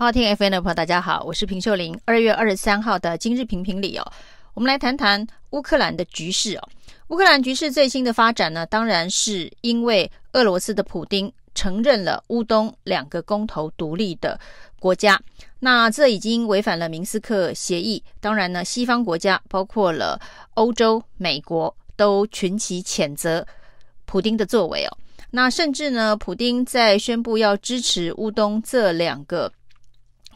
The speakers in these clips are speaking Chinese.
好，听 FM 的朋友，大家好，我是平秀玲。二月二十三号的今日评评理哦，我们来谈谈乌克兰的局势哦。乌克兰局势最新的发展呢，当然是因为俄罗斯的普丁承认了乌东两个公投独立的国家，那这已经违反了明斯克协议。当然呢，西方国家包括了欧洲、美国都群起谴责普丁的作为哦。那甚至呢，普丁在宣布要支持乌东这两个。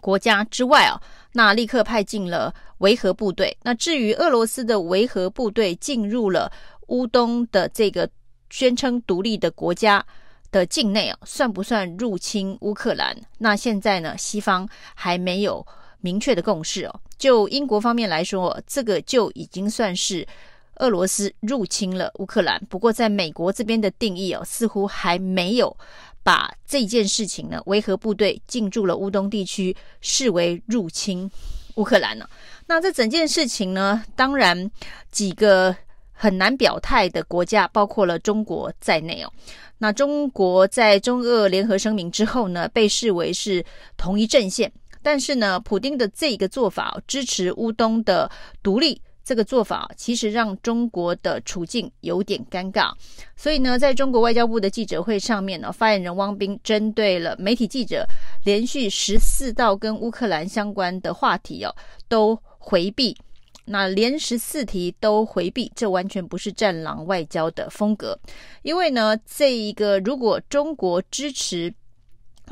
国家之外啊，那立刻派进了维和部队。那至于俄罗斯的维和部队进入了乌东的这个宣称独立的国家的境内啊，算不算入侵乌克兰？那现在呢，西方还没有明确的共识哦。就英国方面来说，这个就已经算是俄罗斯入侵了乌克兰。不过在美国这边的定义哦，似乎还没有。把这件事情呢，维和部队进驻了乌东地区，视为入侵乌克兰呢。那这整件事情呢，当然几个很难表态的国家，包括了中国在内哦。那中国在中俄联合声明之后呢，被视为是同一阵线。但是呢，普丁的这个做法，支持乌东的独立。这个做法其实让中国的处境有点尴尬，所以呢，在中国外交部的记者会上面呢，发言人汪斌针对了媒体记者连续十四道跟乌克兰相关的话题哦，都回避。那连十四题都回避，这完全不是战狼外交的风格。因为呢，这一个如果中国支持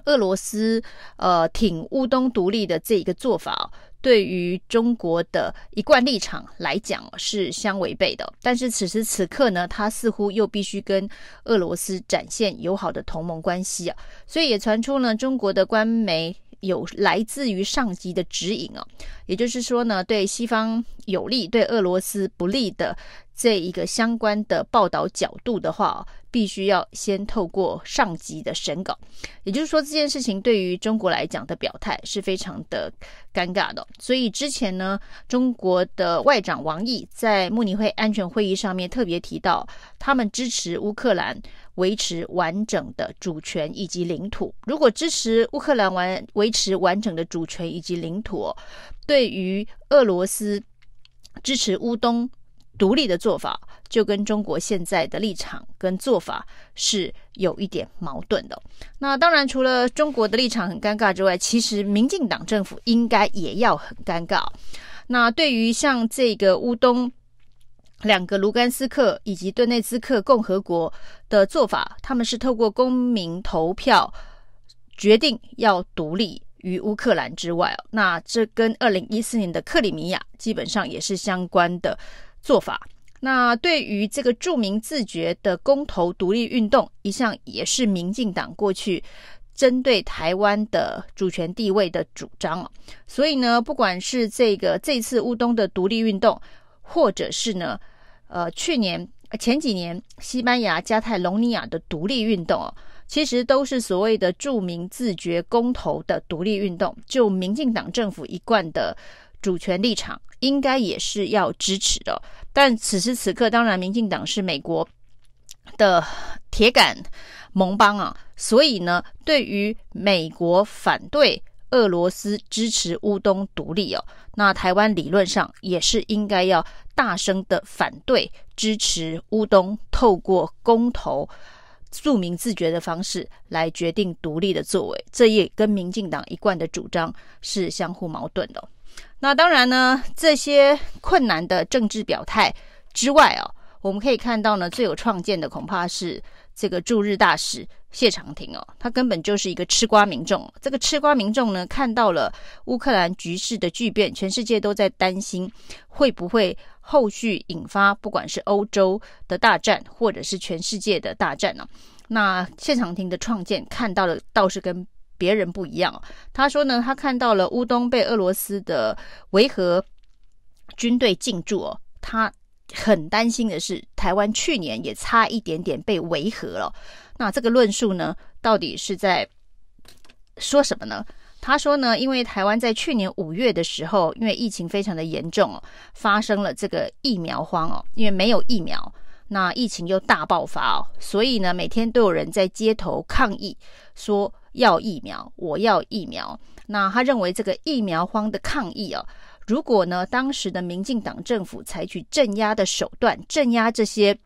俄罗斯，呃，挺乌东独立的这一个做法。对于中国的一贯立场来讲是相违背的，但是此时此刻呢，他似乎又必须跟俄罗斯展现友好的同盟关系啊，所以也传出呢，中国的官媒有来自于上级的指引啊，也就是说呢，对西方有利、对俄罗斯不利的这一个相关的报道角度的话。必须要先透过上级的审稿，也就是说，这件事情对于中国来讲的表态是非常的尴尬的。所以之前呢，中国的外长王毅在慕尼黑安全会议上面特别提到，他们支持乌克兰维持完整的主权以及领土。如果支持乌克兰完维持完整的主权以及领土，对于俄罗斯支持乌东独立的做法，就跟中国现在的立场跟做法是有一点矛盾的。那当然，除了中国的立场很尴尬之外，其实民进党政府应该也要很尴尬。那对于像这个乌东两个卢甘斯克以及顿内兹克共和国的做法，他们是透过公民投票决定要独立于乌克兰之外。那这跟二零一四年的克里米亚基本上也是相关的。做法，那对于这个著名自决的公投独立运动，一向也是民进党过去针对台湾的主权地位的主张。所以呢，不管是这个这次乌东的独立运动，或者是呢，呃，去年前几年西班牙加泰隆尼亚的独立运动哦，其实都是所谓的著名自决公投的独立运动，就民进党政府一贯的。主权立场应该也是要支持的，但此时此刻，当然民进党是美国的铁杆盟邦啊，所以呢，对于美国反对俄罗斯支持乌东独立哦，那台湾理论上也是应该要大声的反对支持乌东，透过公投著名自觉的方式来决定独立的作为，这也跟民进党一贯的主张是相互矛盾的。那当然呢，这些困难的政治表态之外哦，我们可以看到呢，最有创建的恐怕是这个驻日大使谢长廷哦，他根本就是一个吃瓜民众。这个吃瓜民众呢，看到了乌克兰局势的巨变，全世界都在担心会不会后续引发不管是欧洲的大战，或者是全世界的大战呢？那谢长廷的创建看到了，倒是跟。别人不一样，他说呢，他看到了乌东被俄罗斯的维和军队进驻哦，他很担心的是，台湾去年也差一点点被维和了。那这个论述呢，到底是在说什么呢？他说呢，因为台湾在去年五月的时候，因为疫情非常的严重哦，发生了这个疫苗荒哦，因为没有疫苗，那疫情又大爆发哦，所以呢，每天都有人在街头抗议说。要疫苗，我要疫苗。那他认为这个疫苗荒的抗议啊，如果呢当时的民进党政府采取镇压的手段，镇压这些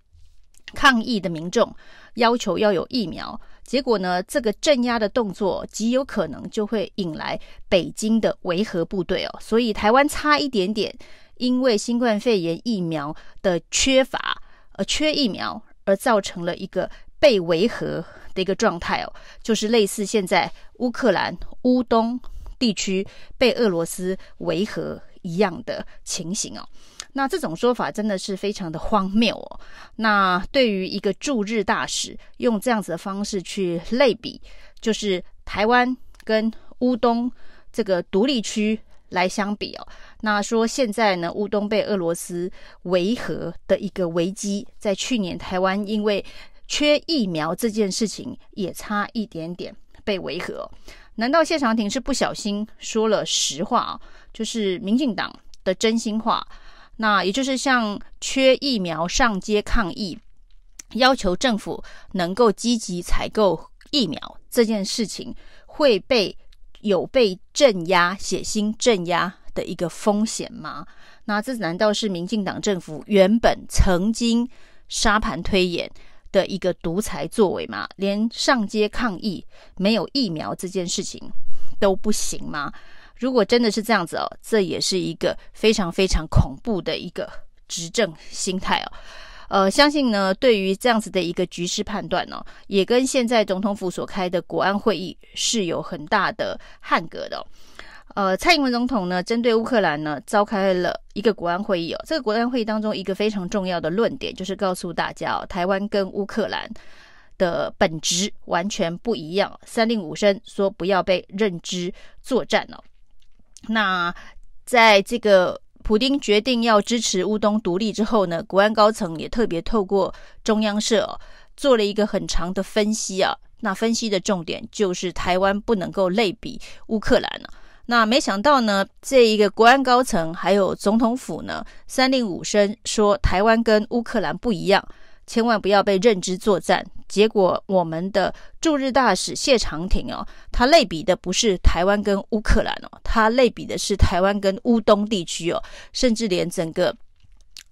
抗议的民众，要求要有疫苗，结果呢这个镇压的动作极有可能就会引来北京的维和部队哦。所以台湾差一点点，因为新冠肺炎疫苗的缺乏，而缺疫苗，而造成了一个被维和的一个状态哦，就是类似现在乌克兰乌东地区被俄罗斯维和一样的情形哦。那这种说法真的是非常的荒谬哦。那对于一个驻日大使用这样子的方式去类比，就是台湾跟乌东这个独立区来相比哦。那说现在呢，乌东被俄罗斯维和的一个危机，在去年台湾因为缺疫苗这件事情也差一点点被违和。难道谢长廷是不小心说了实话啊？就是民进党的真心话？那也就是像缺疫苗上街抗议，要求政府能够积极采购疫苗这件事情，会被有被镇压、血腥镇压的一个风险吗？那这难道是民进党政府原本曾经沙盘推演的一个独裁作为吗？连上街抗议没有疫苗这件事情都不行吗？如果真的是这样子哦，这也是一个非常非常恐怖的一个执政心态哦。呃，相信呢，对于这样子的一个局势判断呢、也跟现在总统府所开的国安会议是有很大的捍格的、呃，蔡英文总统呢，针对乌克兰呢，召开了一个国安会议哦。这个国安会议当中，一个非常重要的论点就是告诉大家哦，台湾跟乌克兰的本质完全不一样。三令五申说不要被认知作战哦。那在这个普丁决定要支持乌东独立之后呢，国安高层也特别透过中央社哦，做了一个很长的分析啊。那分析的重点就是台湾不能够类比乌克兰了。那没想到呢，这一个国安高层还有总统府呢，三令五申说台湾跟乌克兰不一样，千万不要被认知作战。结果我们的驻日大使谢长廷哦，他类比的不是台湾跟乌克兰哦，他类比的是台湾跟乌东地区哦，甚至连整个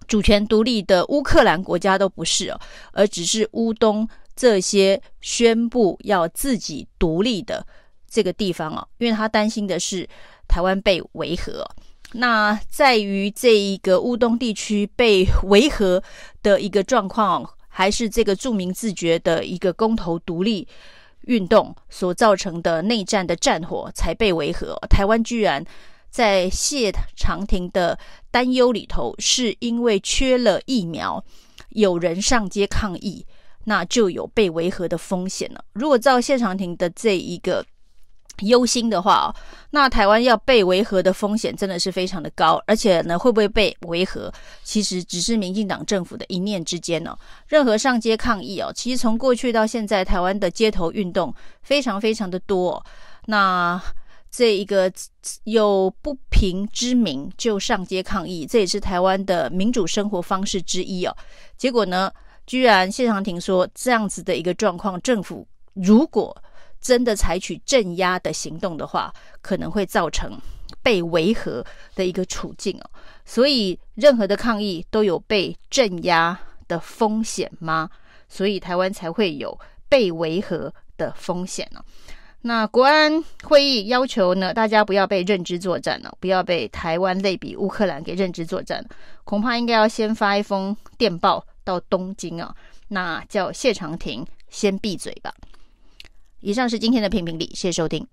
主权独立的乌克兰国家都不是哦，而只是乌东这些宣布要自己独立的。这个地方啊，因为他担心的是台湾被维和。那在于这一个乌东地区被维和的一个状况，还是这个著名自决的一个公投独立运动所造成的内战的战火才被维和？台湾居然在谢长廷的担忧里头，是因为缺了疫苗，有人上街抗议，那就有被维和的风险了。如果照谢长廷的这一个。忧心的话，那台湾要被维和的风险真的是非常的高，而且呢，会不会被维和，其实只是民进党政府的一念之间哦。任何上街抗议哦，其实从过去到现在，台湾的街头运动非常非常的多。那这一个有不平之名就上街抗议，这也是台湾的民主生活方式之一哦。结果呢，居然谢长廷说这样子的一个状况，政府如果真的采取镇压的行动的话，可能会造成被维和的一个处境哦。所以，任何的抗议都有被镇压的风险吗？所以，台湾才会有被维和的风险呢。那国安会议要求呢，大家不要被认知作战了，不要被台湾类比乌克兰给认知作战，恐怕应该要先发一封电报到东京啊，那叫谢长廷先闭嘴吧。以上是今天的评评理，谢谢收听。